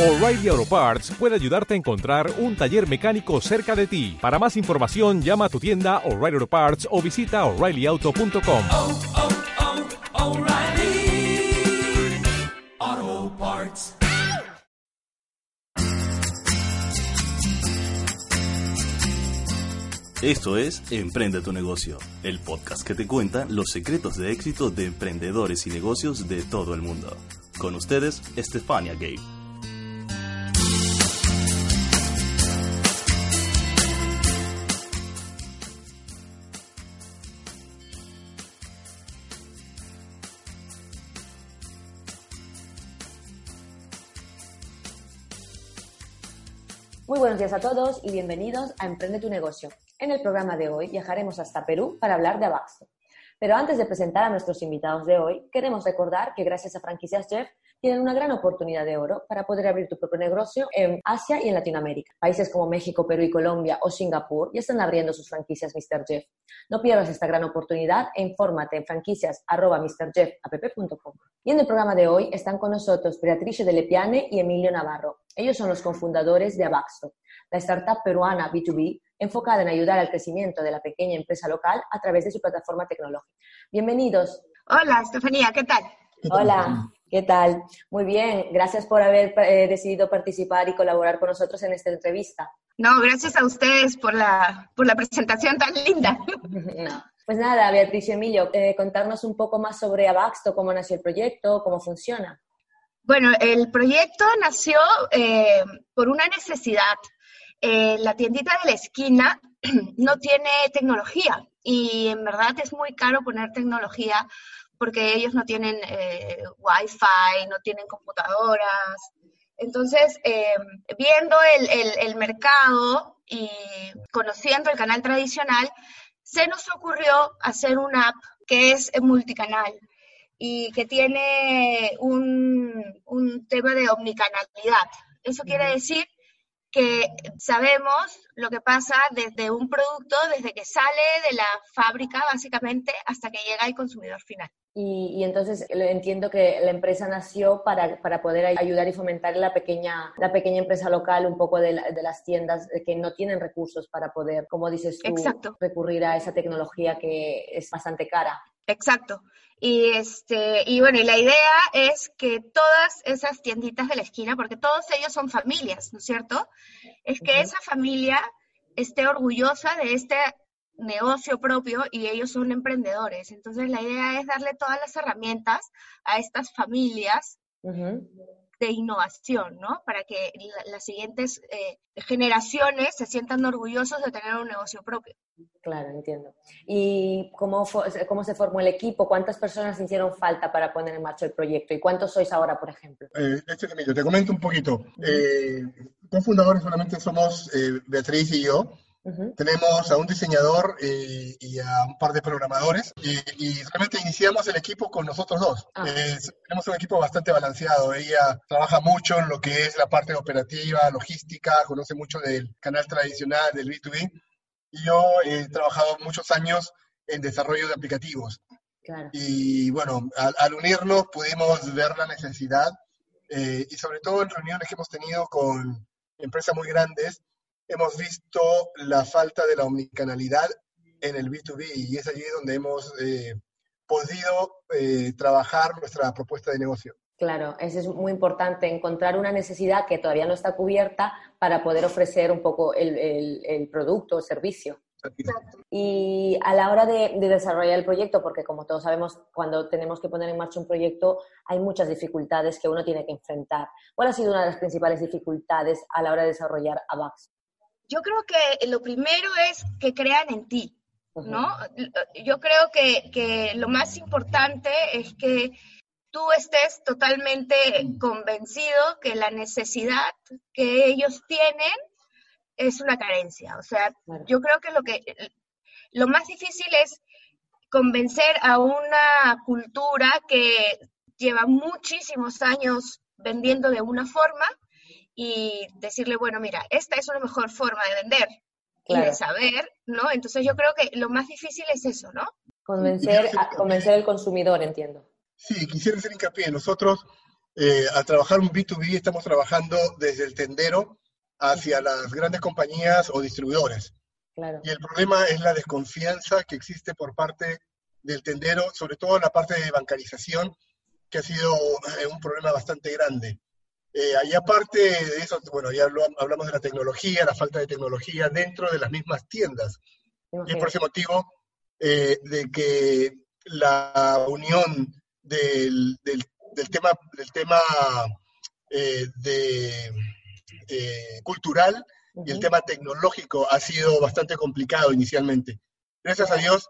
O'Reilly Auto Parts puede ayudarte a encontrar un taller mecánico cerca de ti. Para más información, llama a tu tienda O'Reilly Auto Parts o visita oreillyauto.com. oh, oh, Parts. Esto es Emprende tu negocio, el podcast que te cuenta los secretos de éxito de emprendedores y negocios de todo el mundo. Con ustedes, Estefania Gay. Muy buenos días a todos y bienvenidos a Emprende tu negocio. En el programa de hoy viajaremos hasta Perú para hablar de Abaxto. Pero antes de presentar a nuestros invitados de hoy, queremos recordar que gracias a Franquicias Jeff tienen una gran oportunidad de oro para poder abrir tu propio negocio en Asia y en Latinoamérica. Países como México, Perú y Colombia o Singapur ya están abriendo sus franquicias Mr. Jeff. No pierdas esta gran oportunidad e infórmate en franquicias.mrjeff.app.com. Y en el programa de hoy están con nosotros Beatrice de Lepiane y Emilio Navarro. Ellos son los cofundadores de Abaxto, la startup peruana B2B enfocada en ayudar al crecimiento de la pequeña empresa local a través de su plataforma tecnológica. Bienvenidos. Hola, Estefanía, ¿qué tal? Hola, ¿qué tal? Muy bien, gracias por haber eh, decidido participar y colaborar con nosotros en esta entrevista. No, gracias a ustedes por la, por la presentación tan linda. No. Pues nada, Beatriz y Emilio, eh, contarnos un poco más sobre Abaxto, cómo nació el proyecto, cómo funciona. Bueno, el proyecto nació eh, por una necesidad. Eh, la tiendita de la esquina no tiene tecnología y en verdad es muy caro poner tecnología porque ellos no tienen eh, wifi, no tienen computadoras. Entonces, eh, viendo el, el, el mercado y conociendo el canal tradicional, se nos ocurrió hacer una app que es multicanal y que tiene un, un tema de omnicanalidad. Eso quiere decir que sabemos lo que pasa desde un producto, desde que sale de la fábrica básicamente hasta que llega al consumidor final. Y, y, entonces entiendo que la empresa nació para, para, poder ayudar y fomentar la pequeña, la pequeña empresa local, un poco de, la, de, las tiendas que no tienen recursos para poder, como dices tú, Exacto. recurrir a esa tecnología que es bastante cara. Exacto. Y, este, y bueno, y la idea es que todas esas tienditas de la esquina, porque todos ellos son familias, ¿no es cierto? Es que uh -huh. esa familia esté orgullosa de este negocio propio y ellos son emprendedores. Entonces la idea es darle todas las herramientas a estas familias uh -huh. de innovación, ¿no? Para que la, las siguientes eh, generaciones se sientan orgullosos de tener un negocio propio. Claro, entiendo. ¿Y cómo, cómo se formó el equipo? ¿Cuántas personas hicieron falta para poner en marcha el proyecto? ¿Y cuántos sois ahora, por ejemplo? Eh, este te comento un poquito. Uh -huh. eh, cofundadores solamente somos eh, Beatriz y yo. Uh -huh. Tenemos a un diseñador eh, y a un par de programadores y, y, realmente iniciamos el equipo con nosotros dos. Ah. Eh, tenemos un equipo bastante balanceado. Ella trabaja mucho en lo que es la parte operativa, logística, conoce mucho del canal tradicional, del B2B. Y yo he trabajado muchos años en desarrollo de aplicativos. Claro. Y bueno, al, al, unirnos pudimos ver la necesidad eh, y sobre todo en reuniones que hemos tenido con empresas muy grandes, hemos visto la falta de la omnicanalidad en el B2B y es allí donde hemos eh, podido eh, trabajar nuestra propuesta de negocio. Claro, eso es muy importante, encontrar una necesidad que todavía no está cubierta para poder ofrecer un poco el, el, el producto o servicio. Y a la hora de, de, desarrollar el proyecto, porque como todos sabemos, cuando tenemos que poner en marcha un proyecto, hay muchas dificultades que uno tiene que enfrentar. ¿Cuál ha sido una de las principales dificultades a la hora de desarrollar AVAX? Yo creo que lo primero es que crean en ti, ¿no? Yo creo que, que lo más importante es que tú estés totalmente convencido que la necesidad que ellos tienen es una carencia. O sea, yo creo que lo que lo más difícil es convencer a una cultura que lleva muchísimos años vendiendo de una forma y decirle, bueno, mira, esta es una mejor forma de vender claro. y de saber, ¿no? Entonces yo creo que lo más difícil es eso, ¿no? Convencer, a, convencer al consumidor, entiendo. Sí, quisiera hacer hincapié. Nosotros eh, al trabajar un B2B estamos trabajando desde el tendero hacia las grandes compañías o distribuidores. Claro. Y el problema es la desconfianza que existe por parte del tendero, sobre todo en la parte de bancarización, que ha sido eh, un problema bastante grande. Eh, aparte de eso, bueno, ya hablamos de la tecnología, la falta de tecnología dentro de las mismas tiendas. Y es por ese motivo eh, de que la unión del, del, tema, del tema eh, de, cultural y el tema tecnológico ha sido bastante complicado inicialmente. Gracias a Dios,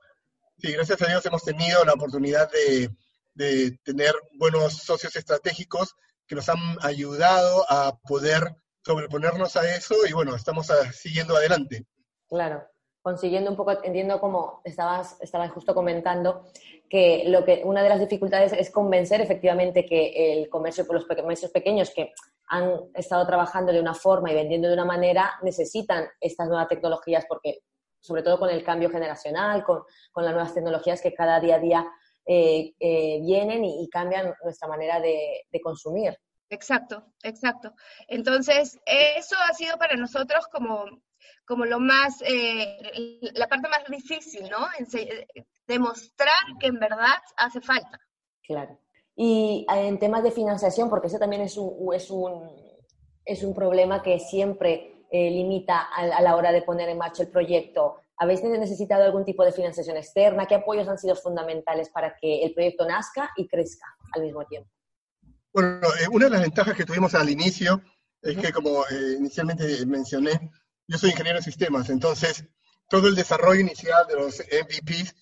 sí, gracias a Dios hemos tenido la oportunidad de, de tener buenos socios estratégicos que nos han ayudado a poder sobreponernos a eso y bueno, estamos siguiendo adelante. Claro, consiguiendo un poco, entiendo como estabas, estabas justo comentando, que, lo que una de las dificultades es convencer efectivamente que el comercio, por los comercios pequeños que han estado trabajando de una forma y vendiendo de una manera, necesitan estas nuevas tecnologías porque, sobre todo con el cambio generacional, con, con las nuevas tecnologías que cada día a día eh, eh, vienen y, cambian nuestra manera de, consumir. Exacto, exacto. Entonces, eso ha sido para nosotros como, como lo más, eh, la parte más difícil, ¿no? demostrar que en verdad hace falta. Claro. Y en temas de financiación, porque eso también es un, es un, es un problema que siempre limita a, la hora de poner en marcha el proyecto ¿Habéis necesitado algún tipo de financiación externa? ¿Qué apoyos han sido fundamentales para que el proyecto nazca y crezca al mismo tiempo? Bueno, eh, una de las ventajas que tuvimos al inicio es que, como eh, inicialmente mencioné, yo soy ingeniero de sistemas, entonces todo el desarrollo inicial de los MVPs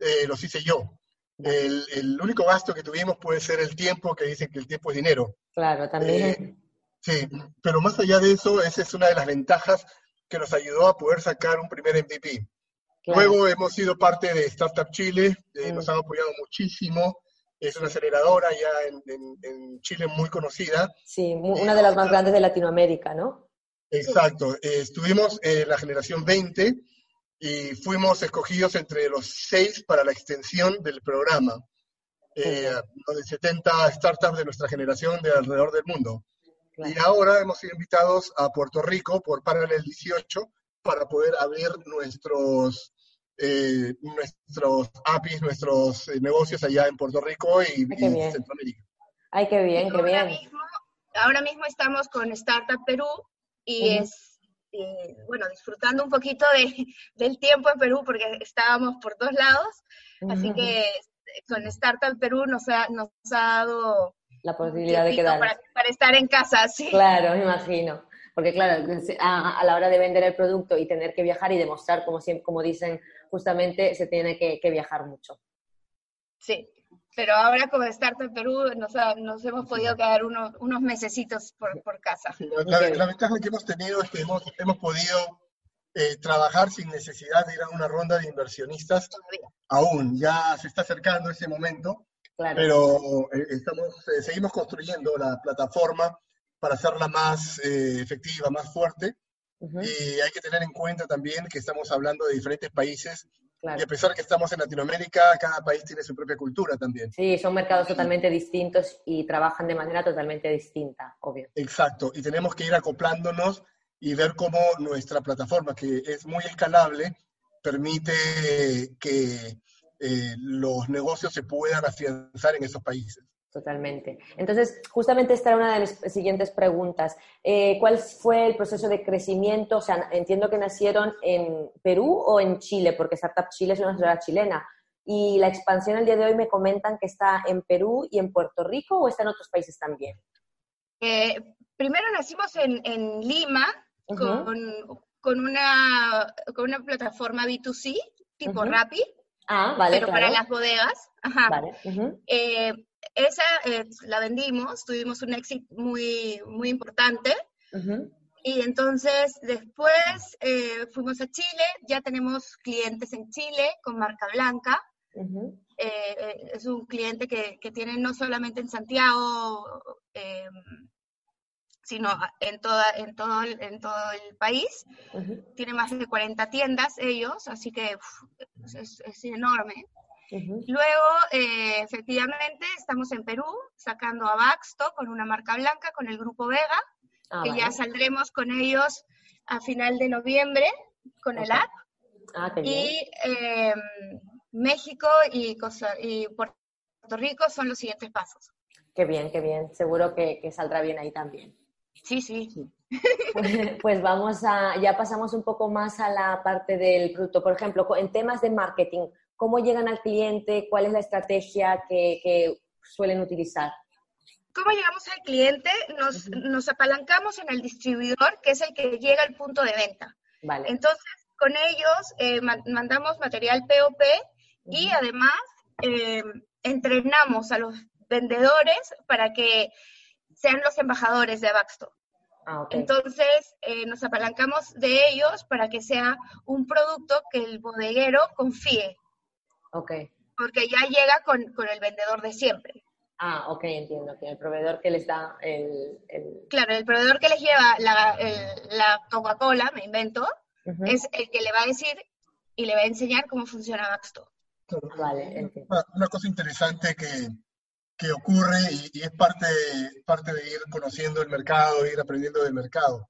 eh, los hice yo. El, el, único gasto que tuvimos puede ser el tiempo, que dicen que el tiempo es dinero. Claro, también. sí, pero más allá de eso, esa es una de las ventajas que nos ayudó a poder sacar un primer MVP. Luego hemos sido parte de Startup Chile, eh, nos han apoyado muchísimo. Es una aceleradora ya en, Chile muy conocida. Sí, una de las más grandes de Latinoamérica, ¿no? Exacto. Eh, estuvimos en la generación 20 y fuimos escogidos entre los seis para la extensión del programa. Eh, de 70 startups de nuestra generación de alrededor del mundo. Y ahora hemos sido invitados a Puerto Rico por Paralel 18 para poder abrir nuestros, eh, nuestros APIs, nuestros eh, negocios allá en Puerto Rico y, Centroamérica. Ay, qué bien, qué bien. Mismo, ahora mismo estamos con Startup Perú y es, eh, bueno, disfrutando un poquito de, del tiempo en Perú porque estábamos por dos lados. Así que con Startup Perú nos ha, nos ha dado la posibilidad de quedar. Para, estar en casa, sí. Claro, me imagino. Porque claro, a, la hora de vender el producto y tener que viajar y demostrar, como, siempre, como dicen, justamente se tiene que, viajar mucho. Sí, pero ahora como Startup Perú nos, nos hemos podido quedar unos, unos mesecitos por, por casa. la, ventaja que hemos tenido es que hemos, hemos podido eh, trabajar sin necesidad de ir a una ronda de inversionistas. Aún, ya se está acercando ese momento pero eh, estamos, eh, seguimos construyendo la plataforma para hacerla más eh, efectiva, más fuerte. Y hay que tener en cuenta también que estamos hablando de diferentes países. Y a pesar que estamos en Latinoamérica, cada país tiene su propia cultura también. Sí, son mercados totalmente distintos y trabajan de manera totalmente distinta, obvio. Exacto, y tenemos que ir acoplándonos y ver cómo nuestra plataforma, que es muy escalable, permite que eh, los negocios se puedan afianzar en esos países. Totalmente. Entonces, justamente esta era una de las siguientes preguntas. Eh, ¿Cuál fue el proceso de crecimiento? O sea, entiendo que nacieron en Perú o en Chile, porque Startup Chile es una ciudad chilena. Y la expansión el día de hoy me comentan que está en Perú y en Puerto Rico o está en otros países también. Eh, primero nacimos en, Lima con, una, con una plataforma B2C tipo Rappi Ah, vale. Pero para las bodegas. Ajá. Vale. Eh, esa eh, la vendimos, tuvimos un éxito muy, muy importante. Y entonces después eh, fuimos a Chile, ya tenemos clientes en Chile con marca blanca. es un cliente que, que, tiene no solamente en Santiago, sino en, toda, en, todo, el, en todo el país. Tiene más de 40 tiendas ellos, así que es, enorme. Luego, eh, efectivamente, estamos en Perú sacando a Baxto con una marca blanca, con el grupo Vega, Ah, que vale. ya saldremos con ellos a final de noviembre con el app. Ah. Y eh, México y, Costa- y Puerto Rico son los siguientes pasos. Qué bien, qué bien. Seguro que, que saldrá bien ahí también. Sí, sí. Pues vamos a, ya pasamos un poco más a la parte del producto. Por ejemplo, en temas de marketing, ¿cómo llegan al cliente? ¿Cuál es la estrategia que, que suelen utilizar? ¿Cómo llegamos al cliente? Nos, nos apalancamos en el distribuidor, que es el que llega al punto de venta. Vale. Entonces, con ellos eh, ma- mandamos material POP y además eh, entrenamos a los vendedores para que sean los embajadores de Abaxto. Ah, ok. Entonces, eh, nos apalancamos de ellos para que sea un producto que el bodeguero confíe, ok. porque ya llega con, con el vendedor de siempre. Ah, ok, entiendo. Que el proveedor que les da el... el- Claro, el proveedor que les lleva la, la Coca-Cola, me invento, es el que le va a decir y le va a enseñar cómo funciona Baxto. Vale, entiendo. Una, una cosa interesante que, que ocurre y, y es parte, parte de ir conociendo el mercado, ir aprendiendo del mercado.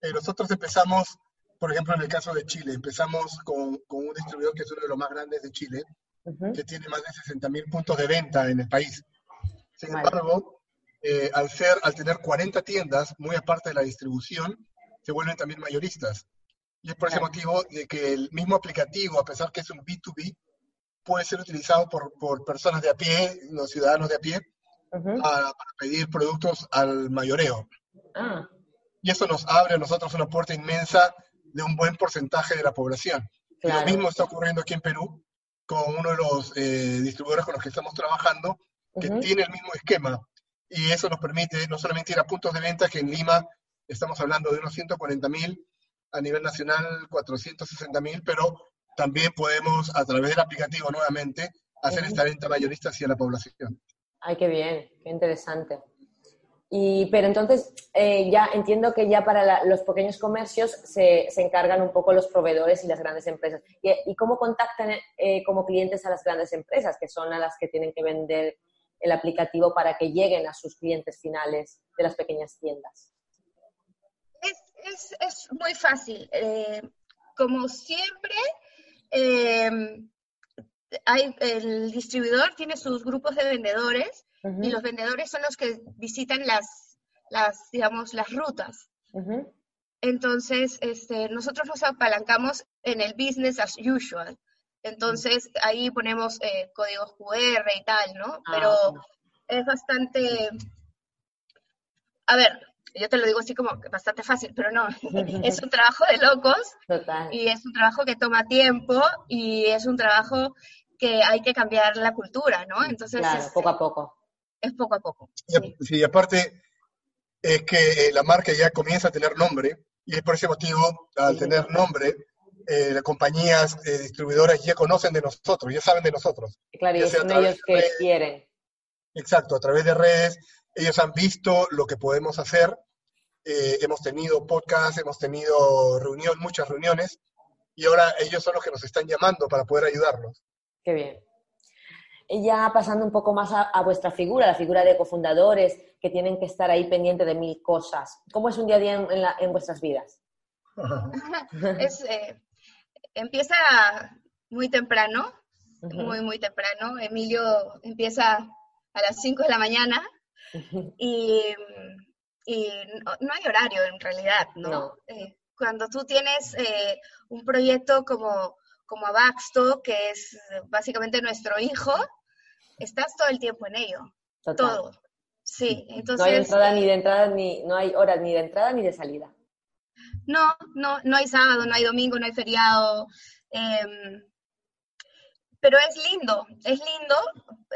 Eh, nosotros empezamos, por ejemplo, en el caso de Chile, empezamos con, con un distribuidor que es uno de los más grandes de Chile, Ujú. que tiene más de 60.000 puntos de venta en el país. Sin Vale. embargo, eh, al, ser, al tener 40 tiendas, muy aparte de la distribución, se vuelven también mayoristas. Y es por ese motivo de que el mismo aplicativo, a pesar que es un B2B, puede ser utilizado por, por personas de a pie, los ciudadanos de a pie, Ujú. para, para pedir productos al mayoreo. Ah, Y eso nos abre a nosotros una puerta inmensa de un buen porcentaje de la población. Y Claro. lo mismo está ocurriendo aquí en Perú con uno de los eh, distribuidores con los que estamos trabajando, que Ujú. tiene el mismo esquema. Y eso nos permite no solamente ir a puntos de venta, que en Lima estamos hablando de unos 140 mil, a nivel nacional 460 mil, pero también podemos, a través del aplicativo nuevamente, hacer esta venta mayorista hacia la población. Ay, qué bien, qué interesante. Y, pero entonces, eh, ya entiendo que ya para la- los pequeños comercios se, se encargan un poco los proveedores y las grandes empresas. ¿Y, y cómo contactan eh, como clientes a las grandes empresas, que son a las que tienen que vender el aplicativo para que lleguen a sus clientes finales de las pequeñas tiendas? Es, es, es muy fácil. Eh, como siempre, eh, hay, el distribuidor tiene sus grupos de vendedores y los vendedores son los que visitan las, las digamos, las rutas. Entonces, este, nosotros nos apalancamos en el business as usual. Entonces, ahí ponemos eh, códigos QR y tal, ¿no? Ah, Pero es bastante... A ver, yo te lo digo así como que bastante fácil, pero no. es un trabajo de locos Total. y es un trabajo que toma tiempo y es un trabajo que hay que cambiar la cultura, ¿no? Entonces, Claro, este, poco a poco. es poco a poco. Y, sí. sí, aparte es que la marca ya comienza a tener nombre y es por ese motivo, al Sí. tener nombre, eh, las compañías eh, distribuidoras ya conocen de nosotros, ya saben de nosotros. Claro, y son ellos que redes. quieren. Exacto, a través de redes, ellos han visto lo que podemos hacer. eh, hemos tenido podcasts, hemos tenido reunión, muchas reuniones, y ahora ellos son los que nos están llamando para poder ayudarnos. Qué bien. Y ya pasando un poco más a, a vuestra figura, la figura de cofundadores que tienen que estar ahí pendiente de mil cosas. ¿Cómo es un día a día en, en la- en vuestras vidas? Es, eh, empieza muy temprano, muy, muy temprano. Emilio empieza a las 5 de la mañana y, y no, no hay horario en realidad, ¿no? No. Eh, cuando tú tienes eh, un proyecto como, como Abaxto, que es básicamente nuestro hijo, estás todo el tiempo en ello, Total. todo. Sí, entonces... no hay entrada eh, ni de entrada ni no hay horas ni de entrada ni de salida. No, no, no hay sábado, no hay domingo, no hay feriado. em, pero es lindo, es lindo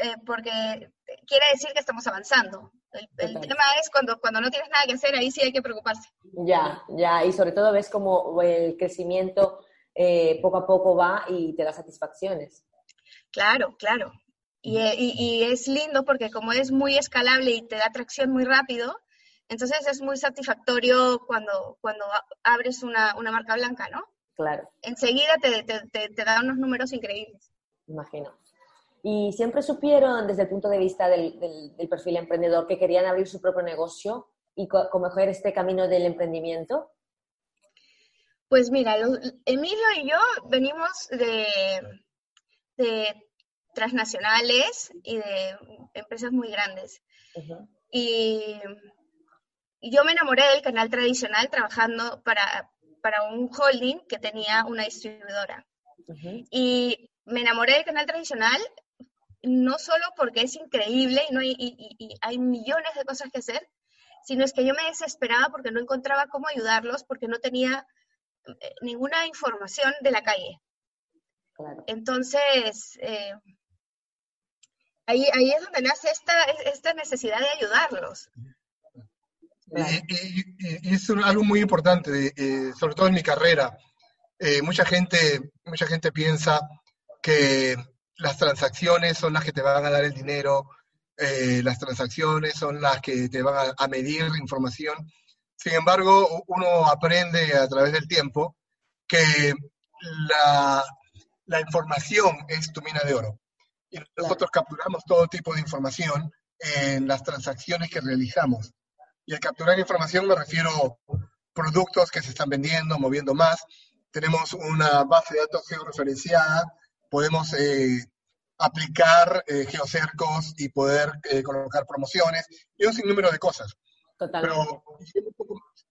eh, porque quiere decir que estamos avanzando. El, tema es cuando, cuando no tienes nada que hacer, ahí sí hay que preocuparse. Ya, ya, y sobre todo ves como el crecimiento eh, poco a poco va y te da satisfacciones. Claro, claro. Y, eh, y- y es lindo porque como es muy escalable y te da tracción muy rápido, entonces es muy satisfactorio cuando, cuando abres una, una marca blanca, ¿no? Claro, Enseguida te, te, te- te da unos números increíbles. imagino. ¿Y siempre supieron desde el punto de vista del, del, perfil emprendedor que querían abrir su propio negocio y coger este camino del emprendimiento? Pues mira, Emilio y yo venimos de, de transnacionales y de empresas muy grandes. y, yo me enamoré del canal tradicional trabajando para, para un holding que tenía una distribuidora. Y me enamoré del canal tradicional no solo porque es increíble y, no hay, y, hay millones de cosas que hacer, sino es que yo me desesperaba porque no encontraba cómo ayudarlos, porque no tenía eh, ninguna información de la calle. Entonces, eh, ahí, ahí es donde nace esta, esta necesidad de ayudarlos. Y, es algo muy importante, eh, sobre todo en mi carrera. mucha, gente, mucha gente piensa que las transacciones son las que te van a dar el dinero, eh, las transacciones son las que te van a, medir información. Sin embargo, uno aprende a través del tiempo que la, la información es tu mina de oro. Y nosotros capturamos todo tipo de información en las transacciones que realizamos. Y al capturar información me refiero a productos que se están vendiendo, moviendo más. Tenemos una base de datos georreferenciada podemos eh, aplicar eh, geocercos y poder eh, colocar promociones y un sinnúmero de cosas. Pero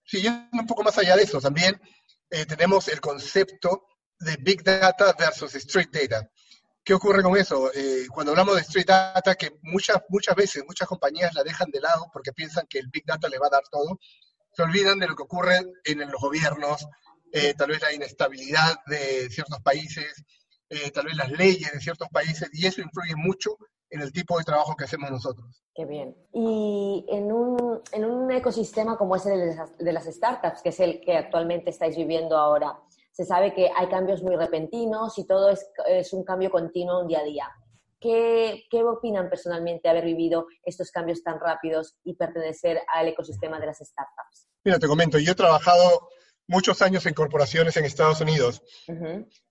siguiendo un poco más allá de eso, también tenemos el concepto de Big Data versus Street Data. ¿Qué ocurre con eso? cuando hablamos de Street Data, que muchas, muchas veces muchas compañías la dejan de lado porque piensan que el Big Data le va a dar todo, se olvidan de lo que ocurre en los gobiernos, tal vez la inestabilidad de ciertos países, eh, tal vez las leyes de ciertos países, y eso influye mucho en el tipo de trabajo que hacemos nosotros. Qué bien. Y en un, en un ecosistema como ese de las, startups, que es el que actualmente estáis viviendo ahora, se sabe que hay cambios muy repentinos y todo es, es un cambio continuo un día a día. ¿Qué, ¿Qué, opinan personalmente haber vivido estos cambios tan rápidos y pertenecer al ecosistema de las startups? Mira, te comento, yo he trabajado muchos años en corporaciones en Estados Unidos.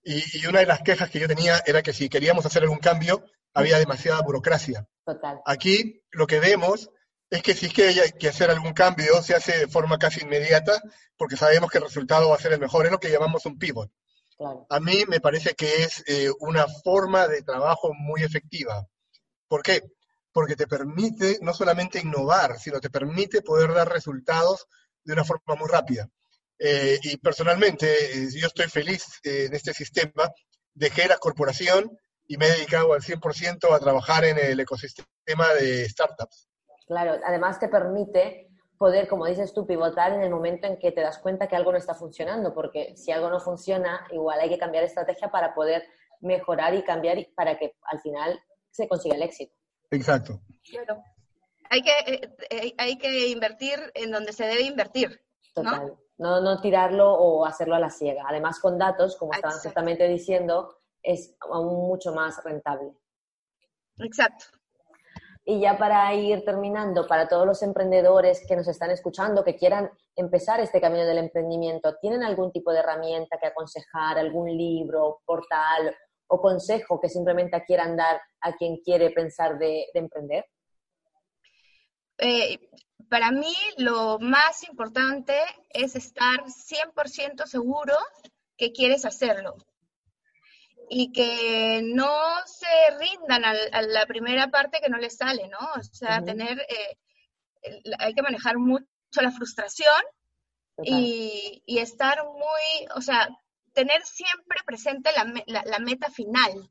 y, una de las quejas que yo tenía era que si queríamos hacer algún cambio, había demasiada burocracia. Total. Aquí lo que vemos es que si es que hay que hacer algún cambio, se hace de forma casi inmediata, porque sabemos que el resultado va a ser el mejor. Es lo que llamamos un pivot. A mí me parece que es eh, una forma de trabajo muy efectiva. ¿Por qué? Porque te permite no solamente innovar, sino te permite poder dar resultados de una forma muy rápida. Eh, y personalmente, eh, yo estoy feliz eh, en este sistema. Dejé la corporación y me he dedicado al 100% a trabajar en el ecosistema de startups. Claro, además te permite poder, como dices tú, pivotar en el momento en que te das cuenta que algo no está funcionando, porque si algo no funciona, igual hay que cambiar estrategia para poder mejorar y cambiar para que al final se consiga el éxito. Exacto. Claro. Hay que, hay que invertir en donde se debe invertir. Total no, no tirarlo o hacerlo a la ciega. Además, con datos, como estaban ciertamente diciendo, es aún mucho más rentable. Exacto. Y ya para ir terminando, para todos los emprendedores que nos están escuchando, que quieran empezar este camino del emprendimiento, ¿tienen algún tipo de herramienta que aconsejar, algún libro, portal o consejo que simplemente quieran dar a quien quiere pensar de, emprender? Eh, para mí lo más importante es estar 100% seguro que quieres hacerlo y que no se rindan a, la primera parte que no les sale, ¿no? O sea, tener, eh, hay que manejar mucho la frustración y, estar muy, o sea, tener siempre presente la, meta final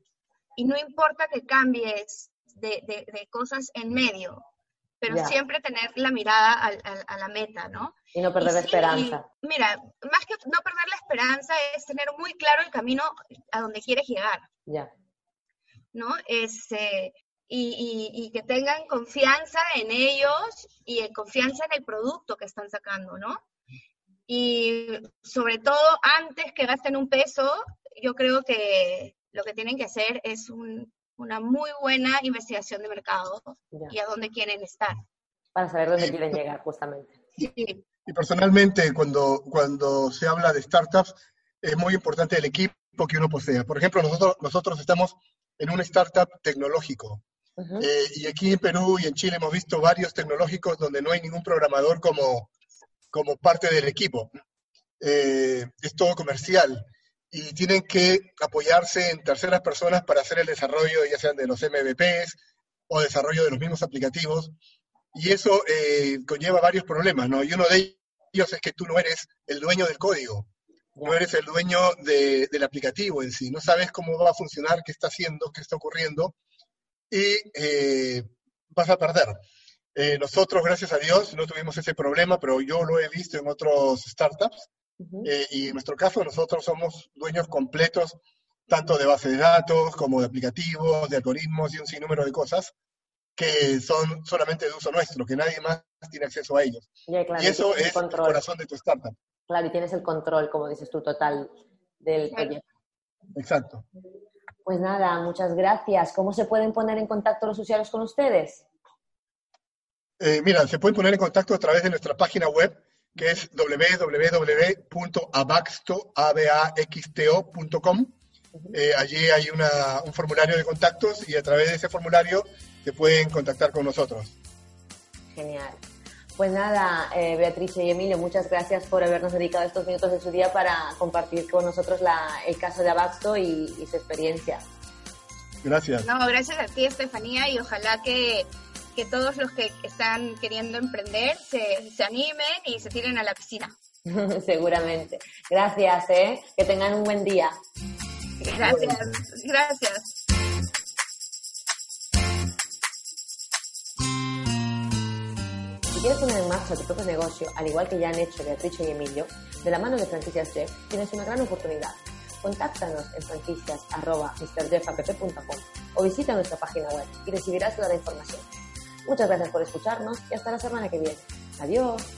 y no importa que cambies de cosas en medio, pero siempre tener la mirada a, la meta, ¿no? Y no perder la esperanza. mira, más que no perder la esperanza es tener muy claro el camino a donde quieres llegar. Ya. ¿No? Este, y, y, que tengan confianza en ellos y confianza en el producto que están sacando, ¿no? Y sobre todo, antes que gasten un peso, yo creo que lo que tienen que hacer es un, una muy buena investigación de mercado y a dónde quieren estar. Para saber dónde quieren llegar, justamente. Y personalmente, cuando, cuando se habla de startups, es muy importante el equipo que uno posea. Por ejemplo, nosotros, nosotros estamos en un startup tecnológico. Eh, y aquí en Perú y en Chile hemos visto varios tecnológicos donde no hay ningún programador como, como parte del equipo. Eh, es todo comercial y tienen que apoyarse en terceras personas para hacer el desarrollo, ya sean de los MVPs o desarrollo de los mismos aplicativos. Y eso eh, conlleva varios problemas, ¿no? Y uno de ellos es que tú no eres el dueño del código, no eres el dueño del aplicativo en sí, no sabes cómo va a funcionar, qué está haciendo, qué está ocurriendo, y eh, vas a perder. Eh, nosotros, gracias a Dios, no tuvimos ese problema, pero yo lo he visto en otros startups, y en nuestro caso nosotros somos dueños completos tanto de base de datos como de aplicativos, de algoritmos y un sinnúmero de cosas que son solamente de uso nuestro, que nadie más tiene acceso a ellos. y eso es el, corazón de tu startup. Claro, y tienes el control, como dices tú, total del proyecto. Exacto. Pues nada, muchas gracias. ¿Cómo se pueden poner en contacto los usuarios con ustedes? Eh, mira, se pueden poner en contacto a través de nuestra página web, que es www.abaxto.com. Eh, allí hay un formulario de contactos y a través de ese formulario se pueden contactar con nosotros. Genial. Pues nada, eh, Beatriz y Emilio, muchas gracias por habernos dedicado estos minutos de su día para compartir con nosotros el caso de Abaxto y, su experiencia. Gracias. No, gracias a ti, Estefanía, y ojalá que, todos los que están queriendo emprender se, se animen y se tiren a la piscina. Seguramente. Gracias, ¿eh? Que tengan un buen día. Gracias, gracias. Si quieres poner en marcha tu propio negocio, al igual que ya han hecho Beatriz y Emilio, de la mano de Franquicias Jeff, tienes una gran oportunidad. Contáctanos en franquicias.mrjefapp.com o visita nuestra página web y recibirás toda la información. Muchas gracias por escucharnos y hasta la semana que viene. Adiós.